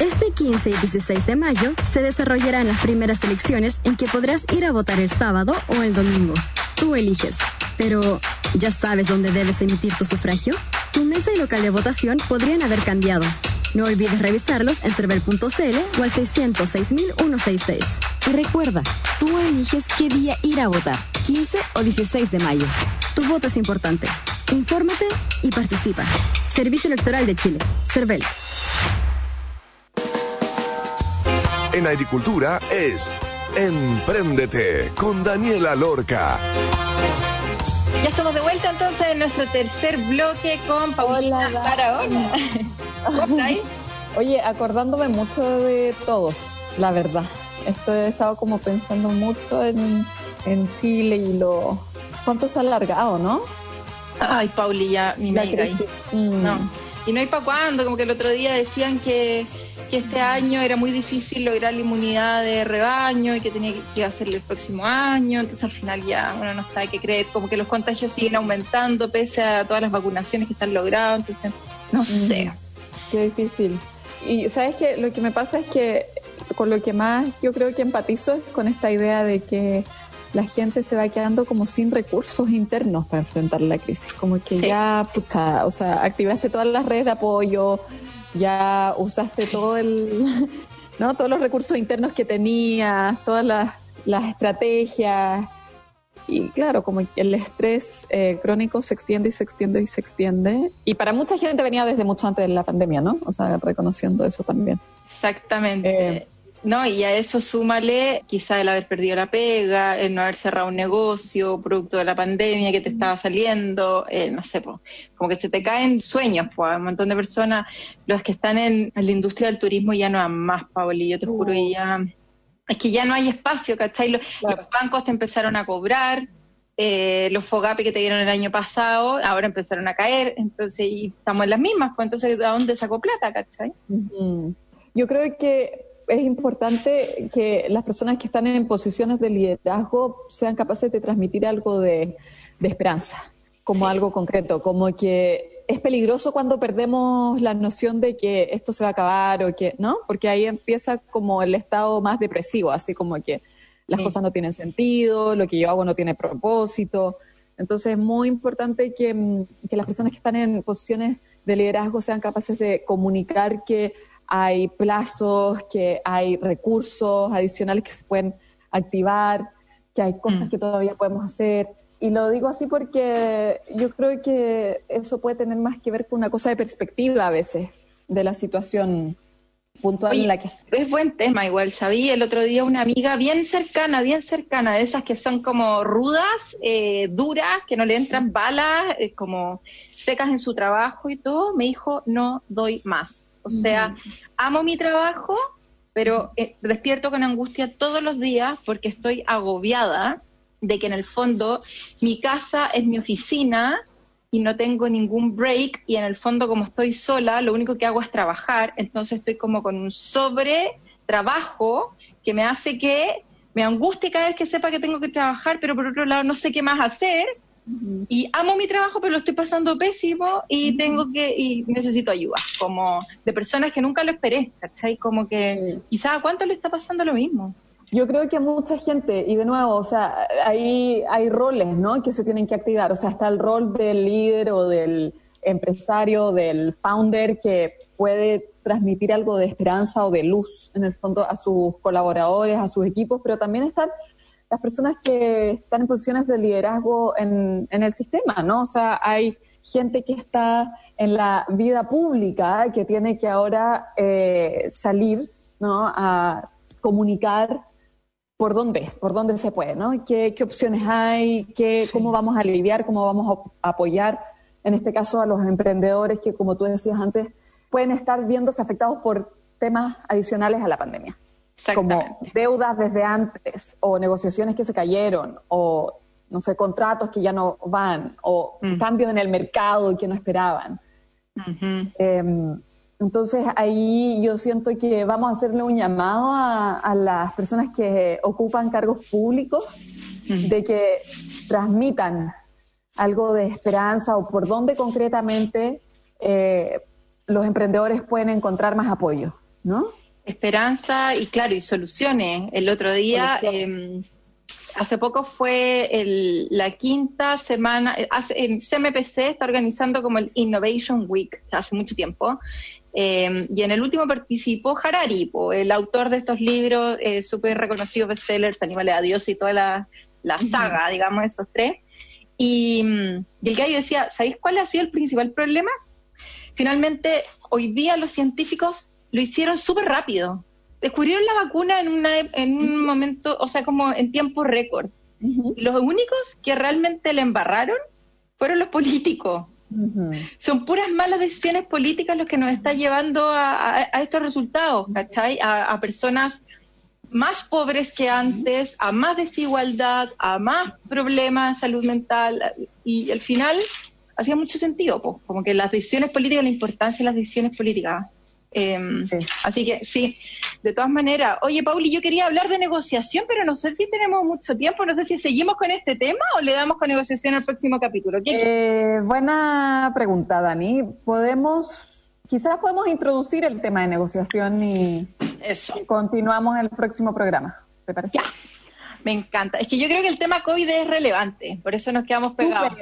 Este 15 y 16 de mayo se desarrollarán las primeras elecciones en que podrás ir a votar el sábado o el domingo. Tú eliges. Pero, ¿ya sabes dónde debes emitir tu sufragio? Tu mesa y local de votación podrían haber cambiado. No olvides revisarlos en cervel.cl o al 606.166. Y recuerda, tú eliges qué día ir a votar, 15 o 16 de mayo. Tu voto es importante. Infórmate y participa. Servicio Electoral de Chile. CERVEL. En agricultura es Empréndete con Daniela Lorca. Ya estamos de vuelta entonces en nuestro tercer bloque con Paulina Barahona. Oye, acordándome mucho de todos, la verdad. Esto he estado como pensando mucho en, en Chile y lo cuánto se ha alargado, ¿no? Ay, Pauli, ya ni me diga mm. No. Y no hay para cuándo, como que el otro día decían que, este año era muy difícil lograr la inmunidad de rebaño y que tenía que hacerlo el próximo año, entonces al final ya uno no sabe qué creer, como que los contagios siguen aumentando pese a todas las vacunaciones que se han logrado, entonces no mm. sé. Qué difícil. Y sabes que lo que me pasa es que con lo que más yo creo que empatizo es con esta idea de que la gente se va quedando como sin recursos internos para enfrentar la crisis. Como que ya, pucha, o sea, activaste todas las redes de apoyo, ya usaste todo el, ¿no? Todos los recursos internos que tenías, todas las, estrategias. Y claro, como el estrés eh, crónico se extiende y se extiende y se extiende. Y para mucha gente venía desde mucho antes de la pandemia, ¿no? O sea, reconociendo eso también. Exactamente. Eh, no, y a eso súmale quizá el haber perdido la pega, el no haber cerrado un negocio, producto de la pandemia que te estaba saliendo, eh, no sé, como que se te caen sueños, pues, un montón de personas, los que están en, la industria del turismo ya no van más, Pauli, yo te juro, y ya, es que ya no hay espacio, ¿cachai? Los, bancos te empezaron a cobrar, eh, los FOGAPE que te dieron el año pasado, ahora empezaron a caer, entonces, y estamos en las mismas, pues entonces, ¿a dónde sacó plata, cachai? yo creo que es importante que las personas que están en posiciones de liderazgo sean capaces de transmitir algo de, esperanza, como algo concreto, como que es peligroso cuando perdemos la noción de que esto se va a acabar o que, ¿no? Porque ahí empieza como el estado más depresivo, así como que las cosas no tienen sentido, lo que yo hago no tiene propósito. Entonces es muy importante que, mm, que las personas que están en posiciones de liderazgo sean capaces de comunicar que hay plazos, que hay recursos adicionales que se pueden activar, que hay cosas mm. que todavía podemos hacer. Y lo digo así porque yo creo que eso puede tener más que ver con una cosa de perspectiva a veces de la situación puntual en la que... Es buen tema igual, sabí el otro día una amiga bien cercana, bien cercana, de esas que son como rudas, eh, duras, que no le entran balas, eh, como secas en su trabajo y todo, me dijo, no doy más o sea, amo mi trabajo, pero eh, despierto con angustia todos los días porque estoy agobiada de que en el fondo mi casa es mi oficina y no tengo ningún break y en el fondo como estoy sola, lo único que hago es trabajar, entonces estoy como con un sobre trabajo que me hace que me angustie cada vez que sepa que tengo que trabajar, pero por otro lado no sé qué más hacer y amo mi trabajo, pero lo estoy pasando pésimo y tengo que, y necesito ayuda, como de personas que nunca lo esperé, ¿cachai? Como que, quizás a cuánto le está pasando lo mismo. Yo creo que a mucha gente, y de nuevo, o sea, ahí hay roles, ¿no? Que se tienen que activar. O sea, está el rol del líder o del empresario, del founder que puede transmitir algo de esperanza o de luz, en el fondo, a sus colaboradores, a sus equipos, pero también están las personas que están en posiciones de liderazgo en, el sistema, ¿no? O sea, hay gente que está en la vida pública que tiene que ahora eh, salir, ¿no? A comunicar por dónde, por dónde se puede, ¿no? ¿Qué, opciones hay? Qué, ¿Cómo vamos a aliviar? ¿Cómo vamos a apoyar, en este caso, a los emprendedores que, como tú decías antes, pueden estar viéndose afectados por temas adicionales a la pandemia? Como deudas desde antes o negociaciones que se cayeron o no sé, contratos que ya no van o mm. cambios en el mercado que no esperaban. Em, entonces ahí yo siento que vamos a hacerle un llamado a, las personas que ocupan cargos públicos de que transmitan algo de esperanza o por dónde concretamente eh, los emprendedores pueden encontrar más apoyo, ¿no? Esperanza y claro, y soluciones. El otro día, em, hace poco fue la quinta semana, eh, en CMPC está organizando como el Innovation Week, hace mucho tiempo, em, y en el último participó Harari, el autor de estos libros eh, súper reconocidos bestsellers, Animales a Dios y toda la, saga, digamos, esos tres. Y, y el gallo decía, ¿sabéis cuál ha sido el principal problema? Finalmente, hoy día los científicos lo hicieron súper rápido. Descubrieron la vacuna en, una, en un momento, o sea, como en tiempo récord. Los únicos que realmente le embarraron fueron los políticos. Son puras malas decisiones políticas los que nos están llevando a, estos resultados, ¿cachai? A, a, personas más pobres que antes, a más desigualdad, a más problemas de salud mental. Y al final hacía mucho sentido, pues, como que las decisiones políticas, la importancia de las decisiones políticas. Em, así que sí, de todas maneras. Oye, Pauli, yo quería hablar de negociación, pero no sé si tenemos mucho tiempo, no sé si seguimos con este tema o le damos con negociación al próximo capítulo. Eh, buena pregunta, Dani. Podemos, quizás podemos introducir el tema de negociación y, continuamos en el próximo programa. ¿Te parece? Ya, me encanta. Es que yo creo que el tema COVID es relevante, por eso nos quedamos pegados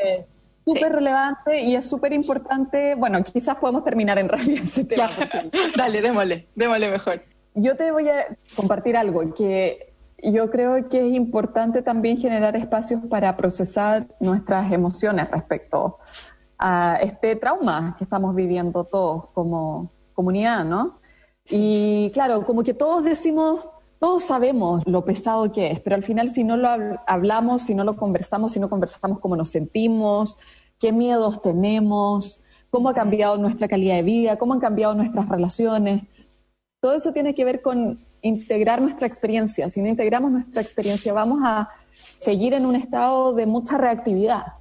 súper relevante y es súper importante. Bueno, quizás podemos terminar en realidad ese tema. Dale, démosle, démosle mejor. Yo te voy a compartir algo que yo creo que es importante también generar espacios para procesar nuestras emociones respecto a este trauma que estamos viviendo todos como comunidad, ¿no? Y claro, como que todos decimos, todos sabemos lo pesado que es, pero al final si no lo hablamos, si no lo conversamos, si no conversamos cómo nos sentimos, qué miedos tenemos, cómo ha cambiado nuestra calidad de vida, cómo han cambiado nuestras relaciones. Todo eso tiene que ver con integrar nuestra experiencia. Si no integramos nuestra experiencia, vamos a seguir en un estado de mucha reactividad.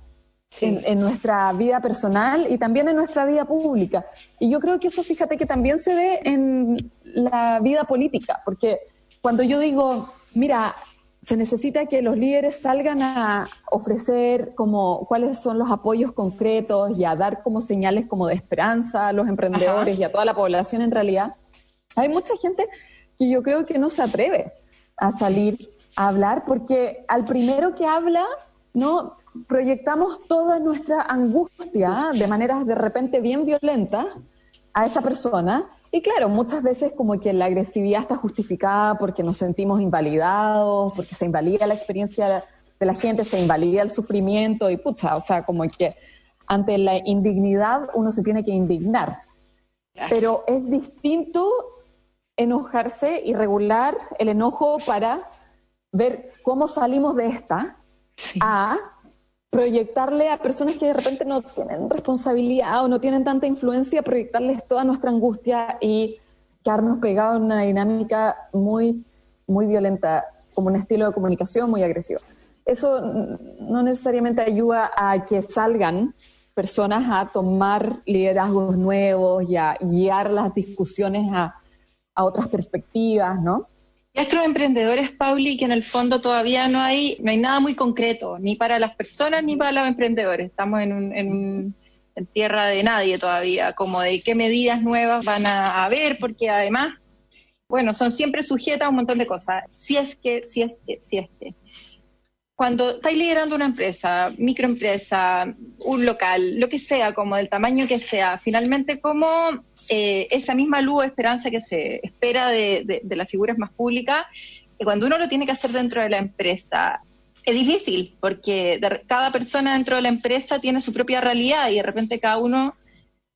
en, nuestra vida personal y también en nuestra vida pública. Y yo creo que eso, fíjate que también se ve en la vida política, porque cuando yo digo, mira, se necesita que los líderes salgan a ofrecer como cuáles son los apoyos concretos y a dar como señales como de esperanza a los emprendedores y a toda la población en realidad. Hay mucha gente que yo creo que no se atreve a salir a hablar porque al primero que habla, no proyectamos toda nuestra angustia de maneras de repente bien violentas a esa persona y claro, muchas veces como que la agresividad está justificada porque nos sentimos invalidados, porque se invalida la experiencia de la gente, se invalida el sufrimiento y pucha, o sea, como que ante la indignidad uno se tiene que indignar. Pero es distinto enojarse y regular el enojo para ver cómo salimos de esta a proyectarle a personas que de repente no tienen responsabilidad o no tienen tanta influencia, proyectarles toda nuestra angustia y quedarnos pegados en una dinámica muy, muy violenta, como un estilo de comunicación muy agresivo. Eso no necesariamente ayuda a que salgan personas a tomar liderazgos nuevos y a guiar las discusiones a, a otras perspectivas, ¿no? Estos emprendedores, Pauli, que en el fondo todavía no hay, no hay nada muy concreto, ni para las personas ni para los emprendedores. Estamos en, en, tierra de nadie todavía, como de qué medidas nuevas van a haber, porque además, bueno, son siempre sujetas a un montón de cosas. Si es que, si es que, si es que. Cuando estáis liderando una empresa, microempresa, un local, lo que sea, como del tamaño que sea, finalmente, ¿cómo eh, esa misma luz o esperanza que se espera de, las figuras más públicas, que cuando uno lo tiene que hacer dentro de la empresa, es difícil, porque cada persona dentro de la empresa tiene su propia realidad y de repente cada uno,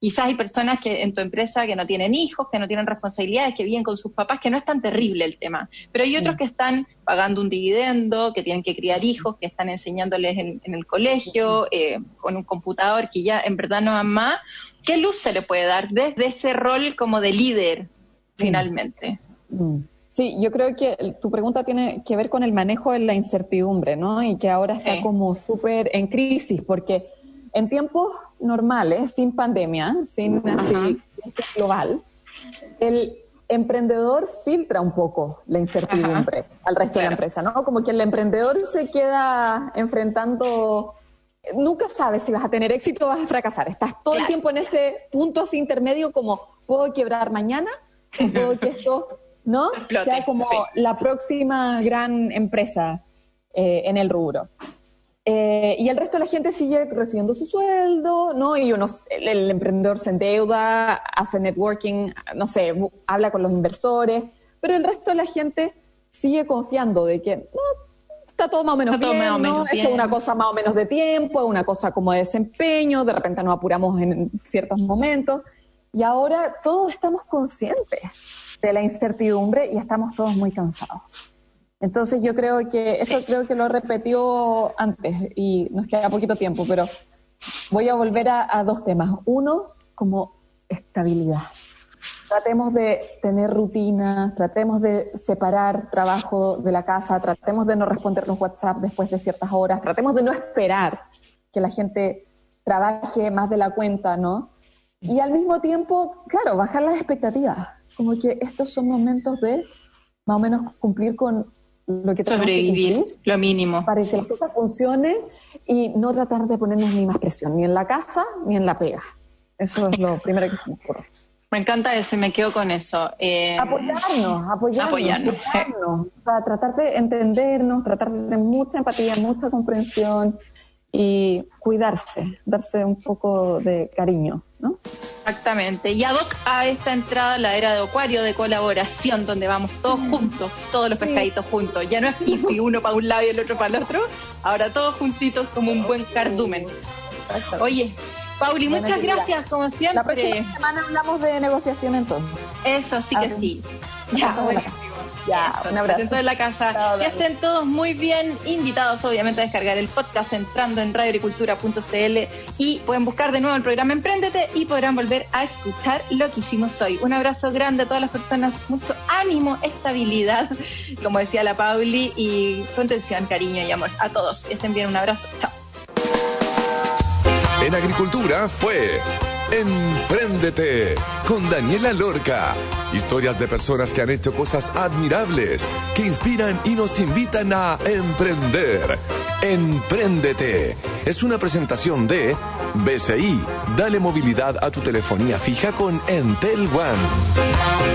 quizás hay personas que en tu empresa que no tienen hijos, que no tienen responsabilidades, que viven con sus papás, que no es tan terrible el tema, pero hay otros que están pagando un dividendo, que tienen que criar hijos, que están enseñándoles en, el colegio, eh, con un computador que ya en verdad no aman más, ¿Qué luz se le puede dar desde ese rol como de líder, finalmente? Mm. Sí, yo creo que tu pregunta tiene que ver con el manejo de la incertidumbre, ¿no? Y que ahora está como súper en crisis, porque en tiempos normales, sin pandemia, sin así, global, el emprendedor filtra un poco la incertidumbre al resto de la empresa, ¿no? Como que el emprendedor se queda enfrentando nunca sabes si vas a tener éxito o vas a fracasar. Estás todo el tiempo en ese punto así intermedio como, ¿puedo quebrar mañana? ¿Puedo que esto, no? sea como la próxima gran empresa eh, en el rubro. Eh, y el resto de la gente sigue recibiendo su sueldo, ¿no? Y unos, el, emprendedor se endeuda, hace networking, no sé, habla con los inversores, pero el resto de la gente sigue confiando de que, no, está todo más o menos bien, ¿no? es una cosa más o menos de tiempo, es una cosa como de desempeño, de repente nos apuramos en ciertos momentos. Y ahora todos estamos conscientes de la incertidumbre y estamos todos muy cansados. Entonces yo creo que, eso creo que lo repetió antes y nos queda poquito tiempo, pero voy a volver a dos temas. Uno, como estabilidad. Tratemos de tener rutinas, tratemos de separar trabajo de la casa, tratemos de no responder los WhatsApp después de ciertas horas, tratemos de no esperar que la gente trabaje más de la cuenta, ¿no? Y al mismo tiempo, claro, bajar las expectativas, como que estos son momentos de más o menos cumplir con lo que sobrevivir, lo mínimo. Para que las cosas funcionen y no tratar de ponernos ni más presión, ni en la casa ni en la pega. Eso es lo primero que se me ocurre. Me encanta eso, me quedo con eso. Eh, apoyarnos, apoyarnos. apoyarnos. O sea, tratar de entendernos, tratar de tener mucha empatía, mucha comprensión y cuidarse, darse un poco de cariño, ¿no? Exactamente. Y ad hoc a esta entrada la era de Acuario de colaboración, donde vamos todos juntos, todos los pescaditos juntos. Ya no es easy, uno para un lado y el otro para el otro. Ahora todos juntitos como un buen cardumen. Oye, Pauli, muchas gracias, como siempre. La próxima semana hablamos de negociación entonces. Eso, sí que sí. Ya, Ya, un abrazo. Dentro de la casa. que estén todos muy bien invitados, obviamente, a descargar el podcast entrando en radioagricultura.cl y pueden buscar de nuevo el programa Emprendete y podrán volver a escuchar lo que hicimos hoy. Un abrazo grande a todas las personas, mucho ánimo, estabilidad, como decía la Pauli, y contención, cariño y amor a todos. Que estén bien, un abrazo. Chao. En agricultura fue Empréndete con Daniela Lorca. Historias de personas que han hecho cosas admirables, que inspiran y nos invitan a emprender. Empréndete. Es una presentación de BCI. Dale movilidad a tu telefonía fija con Entel One.